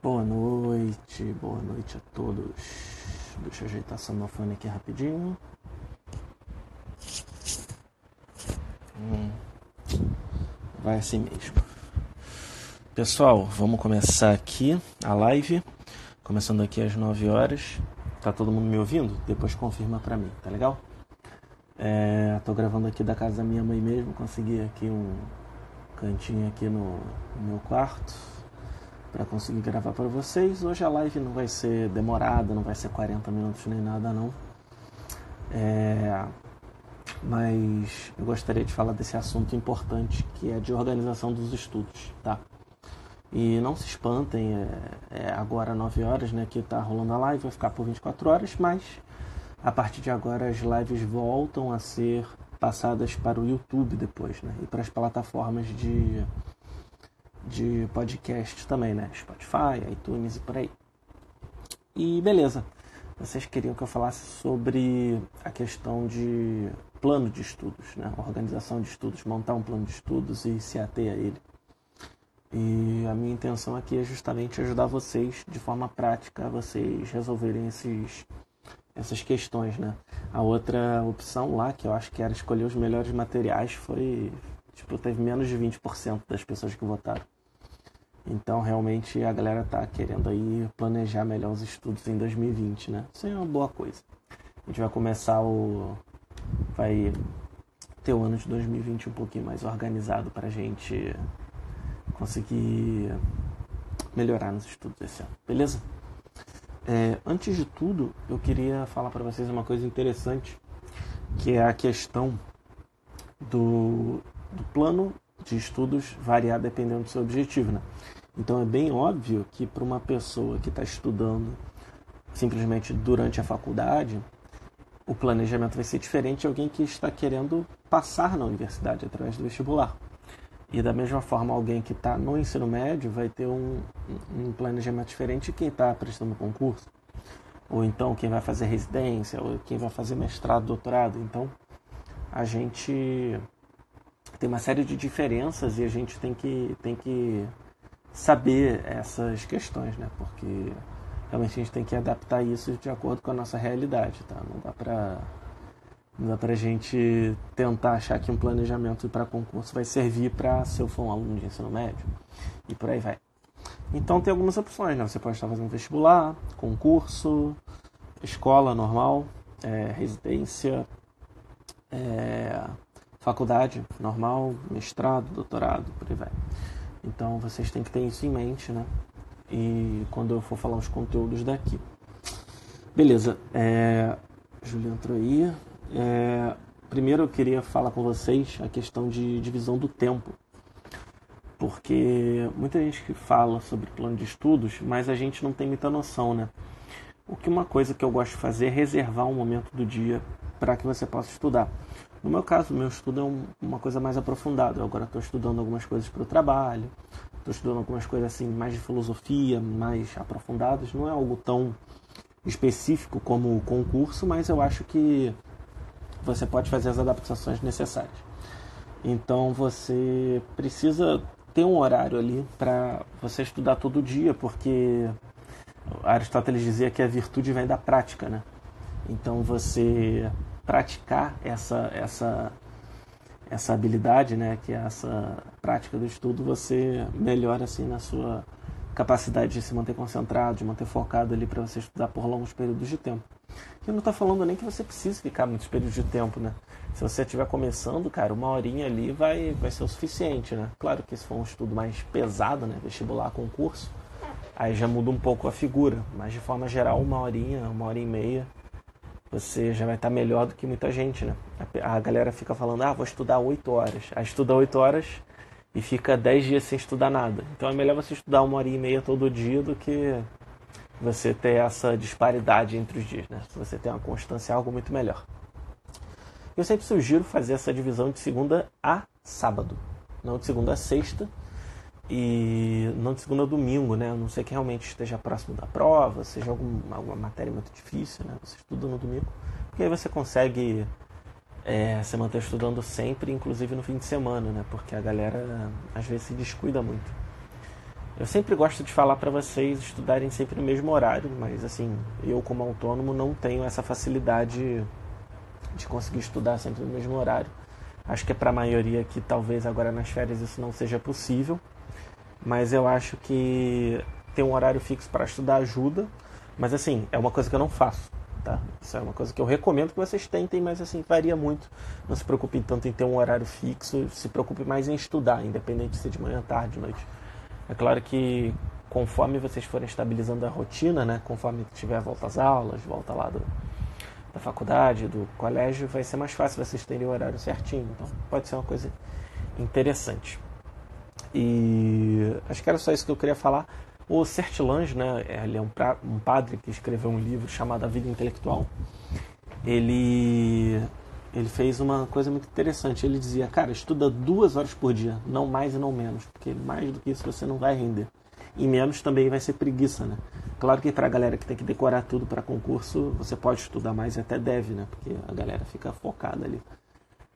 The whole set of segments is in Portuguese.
Boa noite, boa noite a todos. Deixa eu ajeitar essa fone aqui rapidinho. Hum, vai assim mesmo. Pessoal, vamos começar aqui a live. Começando aqui às 9 horas. Tá todo mundo me ouvindo? Depois confirma pra mim, tá legal? É, tô gravando aqui da casa da minha mãe mesmo. Consegui aqui um cantinho aqui no, no meu quarto para conseguir gravar para vocês. Hoje a live não vai ser demorada, não vai ser 40 minutos nem nada não. É, mas eu gostaria de falar desse assunto importante que é de organização dos estudos, tá? E não se espantem, é, é agora 9 horas, né, que está rolando a live, vai ficar por 24 horas, mas a partir de agora as lives voltam a ser passadas para o YouTube depois, né, e para as plataformas de de podcast também, né? Spotify, iTunes e por aí. E beleza. Vocês queriam que eu falasse sobre a questão de plano de estudos, né? Organização de estudos, montar um plano de estudos e se ater a ele. E a minha intenção aqui é justamente ajudar vocês de forma prática a vocês resolverem esses, essas questões, né? A outra opção lá, que eu acho que era escolher os melhores materiais, foi. Tipo, teve menos de 20% das pessoas que votaram. Então, realmente, a galera tá querendo aí planejar melhor os estudos em 2020, né? Isso é uma boa coisa. A gente vai começar o... Vai ter o ano de 2020 um pouquinho mais organizado para a gente conseguir melhorar nos estudos esse ano, beleza? É, antes de tudo, eu queria falar para vocês uma coisa interessante, que é a questão do, do plano de estudos variar dependendo do seu objetivo, né? Então é bem óbvio que para uma pessoa que está estudando simplesmente durante a faculdade, o planejamento vai ser diferente de alguém que está querendo passar na universidade através do vestibular. E da mesma forma, alguém que está no ensino médio vai ter um, um planejamento diferente de quem está prestando concurso. Ou então quem vai fazer residência, ou quem vai fazer mestrado, doutorado. Então, a gente tem uma série de diferenças e a gente tem que, tem que saber essas questões, né? Porque realmente a gente tem que adaptar isso de acordo com a nossa realidade, tá? Não dá para não dá pra gente tentar achar que um planejamento para concurso vai servir para se eu for um aluno de ensino médio e por aí vai. Então tem algumas opções, né? Você pode estar fazendo vestibular, concurso, escola normal, é, residência, é, faculdade normal, mestrado, doutorado, por aí vai. Então vocês têm que ter isso em mente, né? E quando eu for falar os conteúdos daqui. Beleza, é... Entrou aí. É... Primeiro eu queria falar com vocês a questão de divisão do tempo. Porque muita gente que fala sobre plano de estudos, mas a gente não tem muita noção, né? O que uma coisa que eu gosto de fazer é reservar um momento do dia para que você possa estudar. No meu caso, meu estudo é um, uma coisa mais aprofundada. Eu agora estou estudando algumas coisas para o trabalho, estou estudando algumas coisas assim mais de filosofia, mais aprofundadas. Não é algo tão específico como o concurso, mas eu acho que você pode fazer as adaptações necessárias. Então você precisa ter um horário ali para você estudar todo dia, porque Aristóteles dizia que a virtude vem da prática, né? Então você praticar essa, essa, essa habilidade, né, que é essa prática do estudo, você melhora assim na sua capacidade de se manter concentrado, de manter focado ali para você estudar por longos períodos de tempo. E não está falando nem que você precise ficar muitos períodos de tempo, né? Se você estiver começando, cara, uma horinha ali vai, vai ser o suficiente, né? Claro que se for um estudo mais pesado, né, vestibular, concurso, aí já muda um pouco a figura, mas de forma geral, uma horinha, uma hora e meia você já vai estar melhor do que muita gente, né? A, galera fica falando, ah, vou estudar 8 horas. Aí estuda 8 horas e fica 10 dias sem estudar nada. Então é melhor você estudar uma hora e meia todo dia do que você ter essa disparidade entre os dias, né? Se você tem uma constância, é algo muito melhor. Eu sempre sugiro fazer essa divisão de segunda a sábado, não de segunda a sexta e não de segunda a domingo, né? A não sei que realmente esteja próximo da prova, seja algum, alguma matéria muito difícil, né? Você estuda no domingo, porque aí você consegue é, se manter estudando sempre, inclusive no fim de semana, né? Porque a galera às vezes se descuida muito. Eu sempre gosto de falar para vocês estudarem sempre no mesmo horário, mas assim, eu como autônomo não tenho essa facilidade de conseguir estudar sempre no mesmo horário. Acho que é para a maioria que talvez agora nas férias isso não seja possível, mas eu acho que ter um horário fixo para estudar ajuda, mas assim, é uma coisa que eu não faço. Tá? Isso é uma coisa que eu recomendo que vocês tentem, mas assim, varia muito. Não se preocupem tanto em ter um horário fixo, se preocupe mais em estudar, independente se é de manhã, tarde, noite. É claro que conforme vocês forem estabilizando a rotina, né, conforme tiver volta às aulas, volta lá do, da faculdade, do colégio, vai ser mais fácil vocês terem o horário certinho. Então, pode ser uma coisa interessante. E acho que era só isso que eu queria falar. O Sertilange, né, ele é um, pra, um padre que escreveu um livro chamado A Vida Intelectual. Ele, ele fez uma coisa muito interessante. Ele dizia, cara, estuda duas horas por dia, não mais e não menos, porque mais do que isso você não vai render. E menos também vai ser preguiça, né? Claro que para a galera que tem que decorar tudo para concurso, você pode estudar mais e até deve, né? Porque a galera fica focada ali.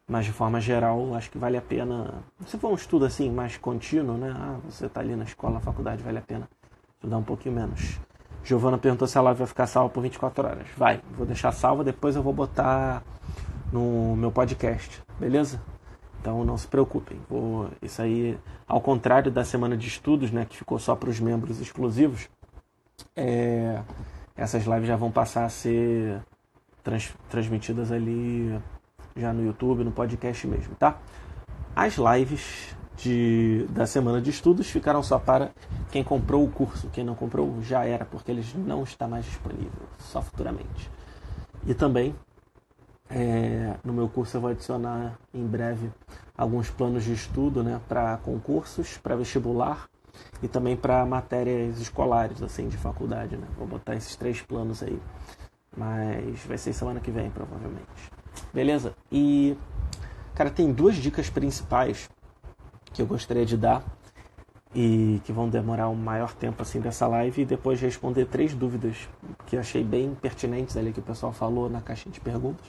Mas de forma geral, acho que vale a pena. Se for um estudo assim mais contínuo, né? Ah, você está ali na escola, na faculdade, vale a pena estudar um pouquinho menos. Giovana perguntou se a live vai ficar salva por 24 horas. Vai, vou deixar salva, depois eu vou botar no meu podcast, beleza? Então não se preocupem. Vou, isso aí, ao contrário da semana de estudos, né, que ficou só para os membros exclusivos, é, essas lives já vão passar a ser trans, transmitidas ali já no YouTube, no podcast mesmo, tá? As lives de, da semana de estudos ficaram só para quem comprou o curso. Quem não comprou já era, porque ele não está mais disponível, só futuramente. E também é, no meu curso eu vou adicionar em breve alguns planos de estudo né, para concursos, para vestibular e também para matérias escolares, assim, de faculdade. Né? Vou botar esses três planos aí. Mas vai ser semana que vem, provavelmente. Beleza? E, cara, tem duas dicas principais que eu gostaria de dar e que vão demorar um maior tempo assim dessa live e depois responder três dúvidas que achei bem pertinentes ali que o pessoal falou na caixinha de perguntas.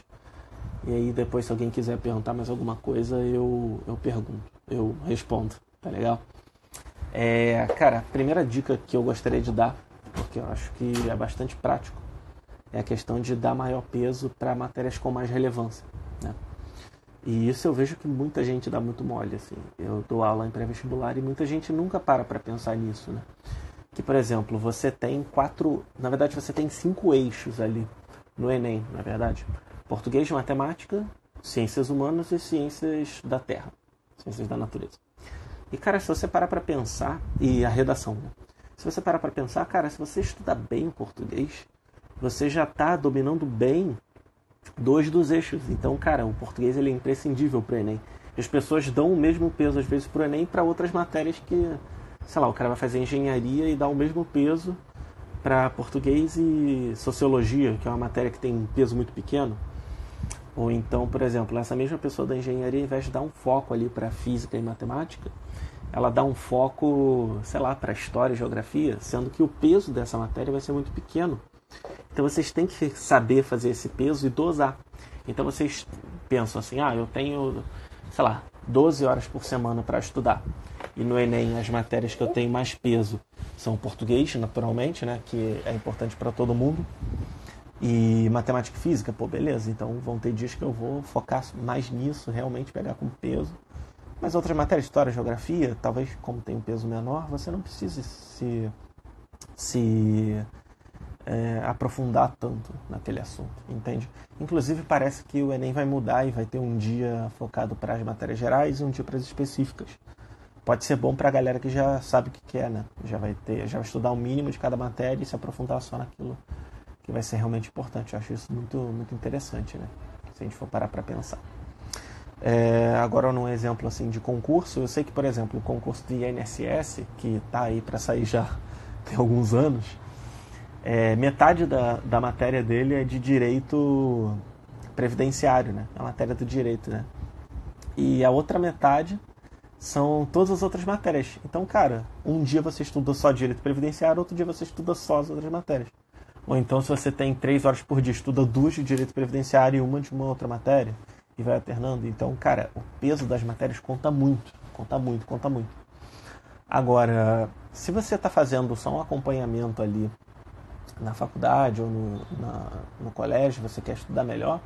E aí depois se alguém quiser perguntar mais alguma coisa, eu, eu pergunto, eu respondo, tá legal? É, cara, a primeira dica que eu gostaria de dar, porque eu acho que é bastante prático, é a questão de dar maior peso para matérias com mais relevância, né? E isso eu vejo que muita gente dá muito mole, assim. Eu dou aula em pré-vestibular e muita gente nunca para para pensar nisso, né? Que, por exemplo, você tem quatro... Na verdade, você tem cinco eixos ali no Enem, na verdade. Português, matemática, ciências humanas e ciências da terra. Ciências da natureza. E, cara, se você parar para pensar... E a redação, né? Se você parar para pensar, cara, se você estudar bem o português, você já está dominando bem dois dos eixos. Então, cara, o português ele é imprescindível para o Enem. As pessoas dão o mesmo peso, às vezes, para o Enem para outras matérias que, sei lá, o cara vai fazer engenharia e dá o mesmo peso para português e sociologia, que é uma matéria que tem um peso muito pequeno. Ou então, por exemplo, essa mesma pessoa da engenharia, ao invés de dar um foco ali para física e matemática, ela dá um foco, sei lá, para história e geografia, sendo que o peso dessa matéria vai ser muito pequeno então vocês têm que saber fazer esse peso e dosar. Então vocês pensam assim: ah, eu tenho, sei lá, 12 horas por semana para estudar. E no Enem as matérias que eu tenho mais peso são português, naturalmente, né, que é importante para todo mundo. E matemática e física, pô, beleza. Então vão ter dias que eu vou focar mais nisso, realmente pegar com peso. Mas outras matérias, história, geografia, talvez como tem um peso menor, você não precise se, se é, aprofundar tanto naquele assunto, entende? Inclusive parece que o Enem vai mudar e vai ter um dia focado para as matérias gerais e um dia para as específicas. Pode ser bom para a galera que já sabe o que quer, né? Já vai ter, já vai estudar o mínimo de cada matéria e se aprofundar só naquilo que vai ser realmente importante. Eu acho isso muito, muito interessante, né? Se a gente for parar para pensar. É, agora, num exemplo assim de concurso, eu sei que, por exemplo, o concurso de INSS, que está aí para sair já tem alguns anos, é, metade da, da matéria dele é de direito previdenciário, né? A matéria do direito, né? E a outra metade são todas as outras matérias. Então, cara, um dia você estuda só direito previdenciário, outro dia você estuda só as outras matérias. Ou então, se você tem três horas por dia, estuda duas de direito previdenciário e uma de uma outra matéria e vai alternando. Então, cara, o peso das matérias conta muito, conta muito, conta muito. Agora, se você está fazendo só um acompanhamento ali na faculdade ou no, na, no colégio, você quer estudar melhor,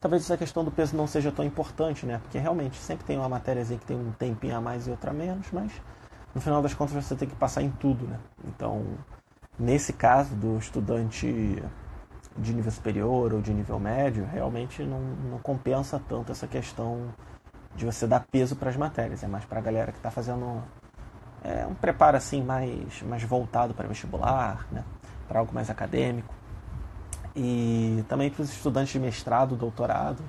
talvez essa questão do peso não seja tão importante, né? Porque realmente sempre tem uma matéria que tem um tempinho a mais e outra a menos, mas no final das contas você tem que passar em tudo, né? Então, nesse caso do estudante de nível superior ou de nível médio, realmente não, não compensa tanto essa questão de você dar peso para as matérias. É mais para a galera que está fazendo é, um preparo assim mais, mais voltado para vestibular, né? para algo mais acadêmico. E também para os estudantes de mestrado, doutorado,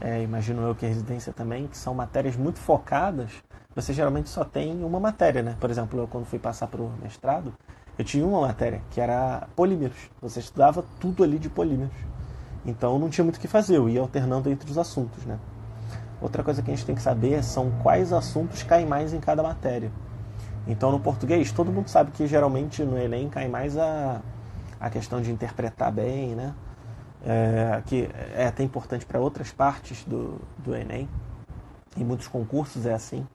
é, imagino eu que a residência também, que são matérias muito focadas, você geralmente só tem uma matéria, né? Por exemplo, eu quando fui passar para o mestrado, eu tinha uma matéria que era polímeros. Você estudava tudo ali de polímeros. Então não tinha muito o que fazer, eu ia alternando entre os assuntos, né? Outra coisa que a gente tem que saber são quais assuntos caem mais em cada matéria. Então, no português, todo mundo sabe que geralmente no Enem cai mais a, a questão de interpretar bem, né? É, que é até importante para outras partes do, do Enem. Em muitos concursos é assim.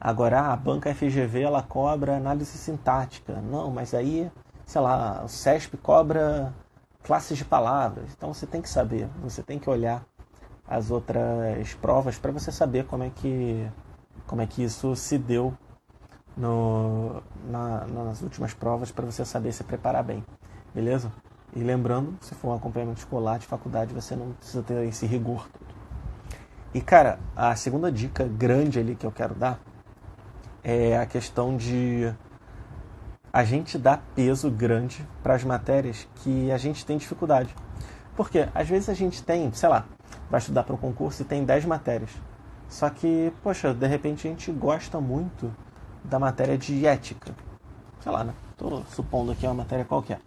Agora, a banca FGV ela cobra análise sintática. Não, mas aí, sei lá, o CESP cobra classes de palavras. Então você tem que saber, você tem que olhar as outras provas para você saber como é que como é que isso se deu no, na, nas últimas provas para você saber se preparar bem, beleza? E lembrando, se for um acompanhamento escolar de faculdade, você não precisa ter esse rigor todo. E cara, a segunda dica grande ali que eu quero dar é a questão de a gente dar peso grande para as matérias que a gente tem dificuldade. Porque às vezes a gente tem, sei lá, vai estudar para um concurso e tem 10 matérias. Só que, poxa, de repente a gente gosta muito da matéria de ética. Sei lá, né? Tô supondo aqui uma matéria qualquer.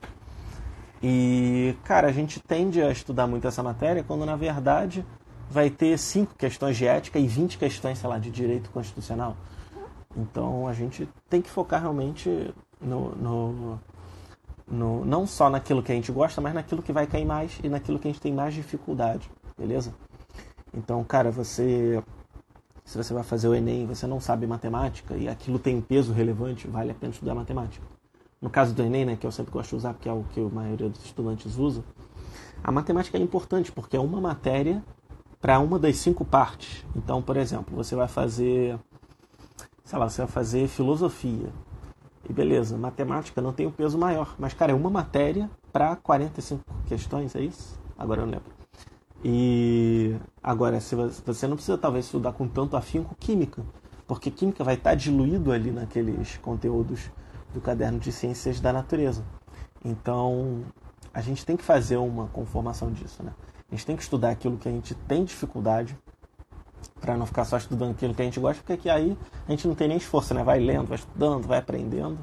E, cara, a gente tende a estudar muito essa matéria quando, na verdade, vai ter cinco questões de ética e 20 questões, sei lá, de direito constitucional. Então, a gente tem que focar realmente no, no, no, não só naquilo que a gente gosta, mas naquilo que vai cair mais e naquilo que a gente tem mais dificuldade, beleza? Então, cara, você se você vai fazer o Enem e você não sabe matemática e aquilo tem peso relevante, vale a pena estudar matemática. No caso do Enem, né, que eu sempre gosto de usar porque é o que a maioria dos estudantes usa, a matemática é importante porque é uma matéria para uma das cinco partes. Então, por exemplo, você vai fazer, sei lá, você vai fazer filosofia. E beleza, matemática não tem um peso maior, mas cara, é uma matéria para 45 questões, é isso? Agora eu não lembro. E agora, você não precisa talvez estudar com tanto afinco química, porque química vai estar diluído ali naqueles conteúdos do caderno de ciências da natureza. Então, a gente tem que fazer uma conformação disso, né? A gente tem que estudar aquilo que a gente tem dificuldade para não ficar só estudando aquilo que a gente gosta, porque aí a gente não tem nem esforço, né? Vai lendo, vai estudando, vai aprendendo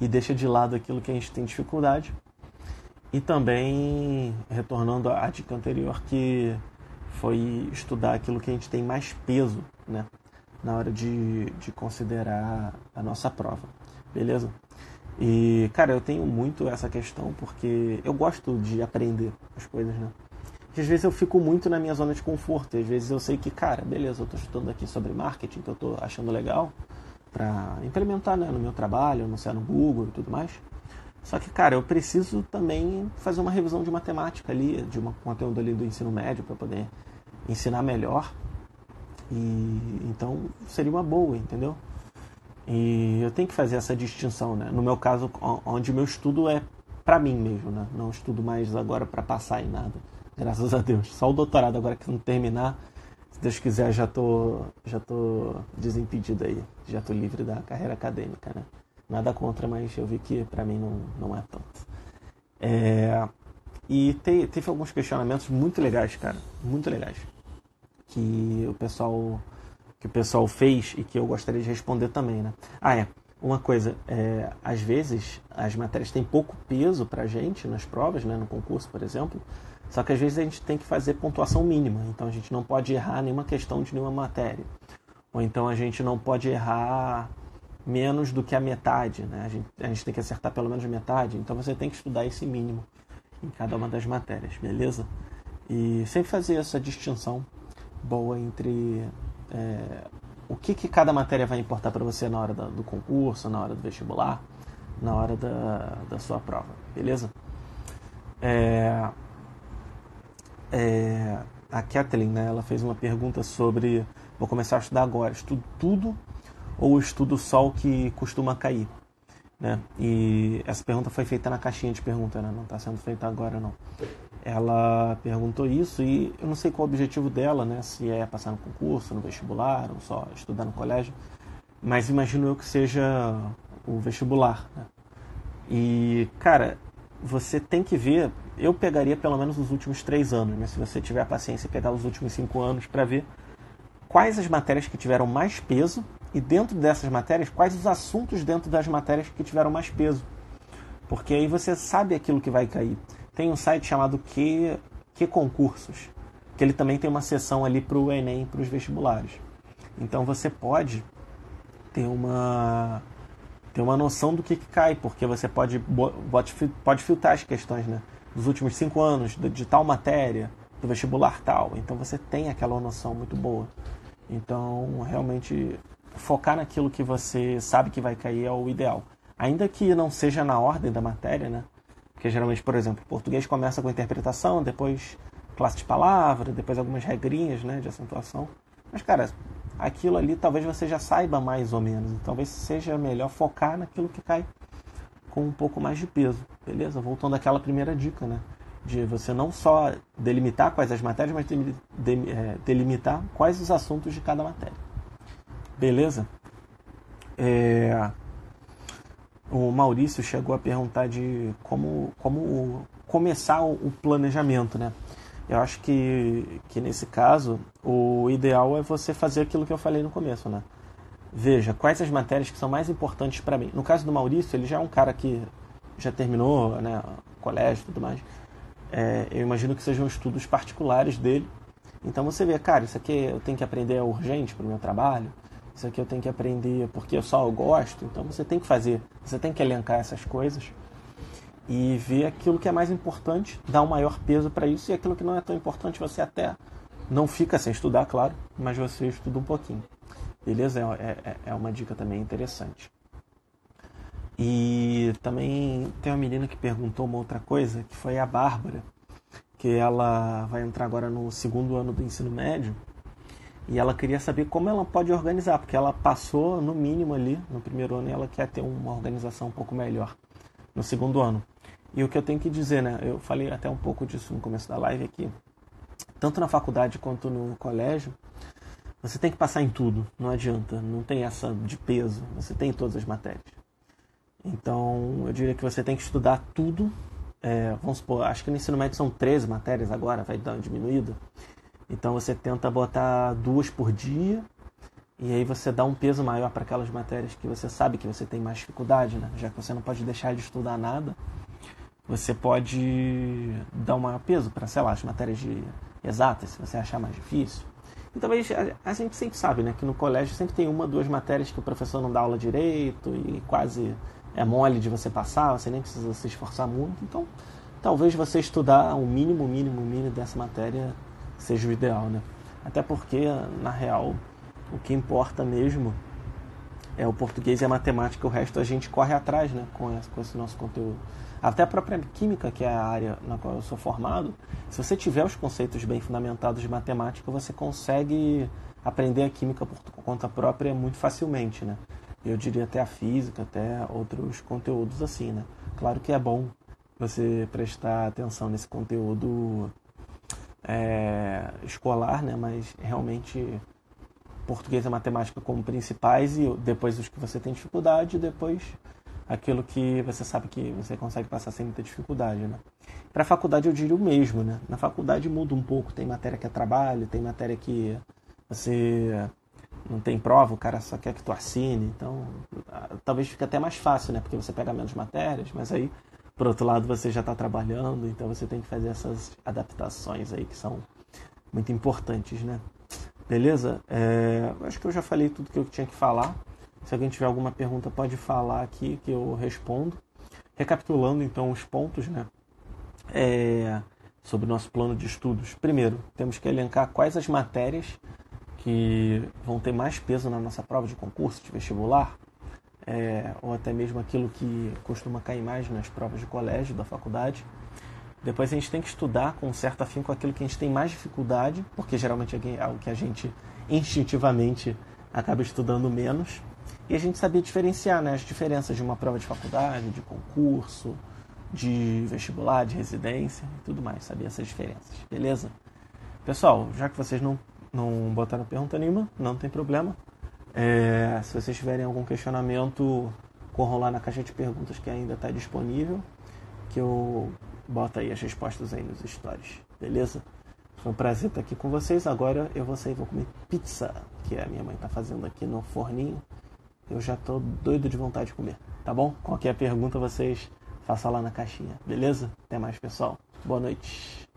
e deixa de lado aquilo que a gente tem dificuldade e também, retornando à dica anterior, que foi estudar aquilo que a gente tem mais peso né, na hora de, de considerar a nossa prova. Beleza? E, cara, eu tenho muito essa questão porque eu gosto de aprender as coisas, né? Às vezes eu fico muito na minha zona de conforto. Às vezes eu sei que, cara, beleza, eu estou estudando aqui sobre marketing, que eu estou achando legal para implementar né, no meu trabalho, anunciar no Google e tudo mais. Só que, cara, eu preciso também fazer uma revisão de matemática ali, de um conteúdo ali do ensino médio para poder ensinar melhor. E então seria uma boa, entendeu? E eu tenho que fazer essa distinção, né? No meu caso, onde meu estudo é para mim mesmo, né? Não estudo mais agora para passar em nada. Graças a Deus. Só o doutorado agora que não terminar, se Deus quiser, já tô já tô desimpedido aí, já tô livre da carreira acadêmica, né? Nada contra, mas eu vi que para mim não, não é tanto. É, e te, teve alguns questionamentos muito legais, cara, muito legais, que o pessoal que o pessoal fez e que eu gostaria de responder também, né? Ah, é. Uma coisa, é, às vezes as matérias têm pouco peso pra gente nas provas, né, no concurso, por exemplo, só que às vezes a gente tem que fazer pontuação mínima, então a gente não pode errar nenhuma questão de nenhuma matéria. Ou então a gente não pode errar menos do que a metade, né? A gente, a gente tem que acertar pelo menos metade, então você tem que estudar esse mínimo em cada uma das matérias, beleza? E sempre fazer essa distinção boa entre é, o que, que cada matéria vai importar para você na hora do concurso, na hora do vestibular, na hora da, da sua prova, beleza? É, é, a Kathleen, né, ela fez uma pergunta sobre vou começar a estudar agora, estudo tudo ou estudo só o que costuma cair? Né? E essa pergunta foi feita na caixinha de pergunta, né? não está sendo feita agora não. Ela perguntou isso e eu não sei qual o objetivo dela, né? se é passar no concurso, no vestibular ou só estudar no colégio, mas imagino eu que seja o vestibular. Né? E, cara, você tem que ver, eu pegaria pelo menos os últimos três anos, né? se você tiver paciência, pegar os últimos cinco anos para ver quais as matérias que tiveram mais peso e dentro dessas matérias, quais os assuntos dentro das matérias que tiveram mais peso. Porque aí você sabe aquilo que vai cair. Tem um site chamado Que, que Concursos, que ele também tem uma seção ali para o Enem, para os vestibulares. Então você pode ter uma ter uma noção do que, que cai, porque você pode, pode filtrar as questões né, dos últimos cinco anos, de, de tal matéria, do vestibular tal. Então você tem aquela noção muito boa. Então, realmente, focar naquilo que você sabe que vai cair é o ideal. Ainda que não seja na ordem da matéria, né? Porque geralmente, por exemplo, português começa com interpretação, depois classe de palavra, depois algumas regrinhas né, de acentuação. Mas, cara, aquilo ali talvez você já saiba mais ou menos. Talvez seja melhor focar naquilo que cai com um pouco mais de peso, beleza? Voltando àquela primeira dica, né? De você não só delimitar quais as matérias, mas é, delimitar quais os assuntos de cada matéria. Beleza? É... O Maurício chegou a perguntar de como, como começar o planejamento, né? Eu acho que, que nesse caso o ideal é você fazer aquilo que eu falei no começo, né? Veja quais as matérias que são mais importantes para mim. No caso do Maurício, ele já é um cara que já terminou, né, colégio e tudo mais. É, eu imagino que sejam estudos particulares dele. Então você vê, cara, isso aqui eu tenho que aprender é urgente para o meu trabalho isso aqui eu tenho que aprender porque eu só gosto. Então você tem que fazer, você tem que elencar essas coisas e ver aquilo que é mais importante, dar um maior peso para isso e aquilo que não é tão importante você até não fica sem estudar, claro, mas você estuda um pouquinho. Beleza? É, é, é uma dica também interessante. E também tem uma menina que perguntou uma outra coisa, que foi a Bárbara, que ela vai entrar agora no segundo ano do ensino médio e ela queria saber como ela pode organizar, porque ela passou no mínimo ali no primeiro ano e ela quer ter uma organização um pouco melhor no segundo ano. E o que eu tenho que dizer, né? Eu falei até um pouco disso no começo da live aqui. Tanto na faculdade quanto no colégio, você tem que passar em tudo, não adianta, não tem essa de peso, você tem todas as matérias. Então, eu diria que você tem que estudar tudo. É, vamos supor, acho que no ensino médio são 13 matérias agora, vai dar uma diminuída. Então você tenta botar duas por dia e aí você dá um peso maior para aquelas matérias que você sabe que você tem mais dificuldade, né? Já que você não pode deixar de estudar nada, você pode dar um maior peso para, sei lá, as matérias de exatas, se você achar mais difícil. E talvez a gente sempre sabe, né, que no colégio sempre tem uma, duas matérias que o professor não dá aula direito e quase é mole de você passar, você nem precisa se esforçar muito. Então, talvez você estudar o mínimo, mínimo, mínimo dessa matéria seja o ideal, né? Até porque, na real, o que importa mesmo é o português e a matemática, o resto a gente corre atrás, né, com esse, nosso conteúdo. Até a própria química, que é a área na qual eu sou formado, se você tiver os conceitos bem fundamentados de matemática, você consegue aprender a química por conta própria muito facilmente, né? Eu diria até a física, até outros conteúdos assim, né? Claro que é bom você prestar atenção nesse conteúdo é, escolar, né? mas realmente português e matemática como principais e depois os que você tem dificuldade depois aquilo que você sabe que você consegue passar sem muita dificuldade, né? Para a faculdade eu diria o mesmo, né? Na faculdade muda um pouco, tem matéria que é trabalho, tem matéria que você não tem prova, o cara só quer que tu assine, então talvez fique até mais fácil, né? Porque você pega menos matérias, mas aí por outro lado, você já está trabalhando, então você tem que fazer essas adaptações aí que são muito importantes, né? Beleza? É, acho que eu já falei tudo que eu tinha que falar. Se alguém tiver alguma pergunta, pode falar aqui que eu respondo. Recapitulando então os pontos, né? É, sobre o nosso plano de estudos. Primeiro, temos que elencar quais as matérias que vão ter mais peso na nossa prova de concurso, de vestibular. é, ou até mesmo aquilo que costuma cair mais nas provas de colégio, da faculdade. Depois a gente tem que estudar com certo afinco aquilo que a gente tem mais dificuldade, porque geralmente é algo que a gente instintivamente acaba estudando menos. E a gente saber diferenciar né, as diferenças de uma prova de faculdade, de concurso, de vestibular, de residência e tudo mais, saber essas diferenças, beleza? Pessoal, já que vocês não, não botaram pergunta nenhuma, não tem problema. É, se vocês tiverem algum questionamento, corram lá na caixa de perguntas que ainda está disponível, que eu boto aí as respostas aí nos stories, beleza? Foi um prazer estar aqui com vocês. Agora eu vou sair e vou comer pizza, que a minha mãe está fazendo aqui no forninho. Eu já estou doido de vontade de comer, tá bom? Qualquer pergunta vocês façam lá na caixinha, beleza? Até mais, pessoal. Boa noite.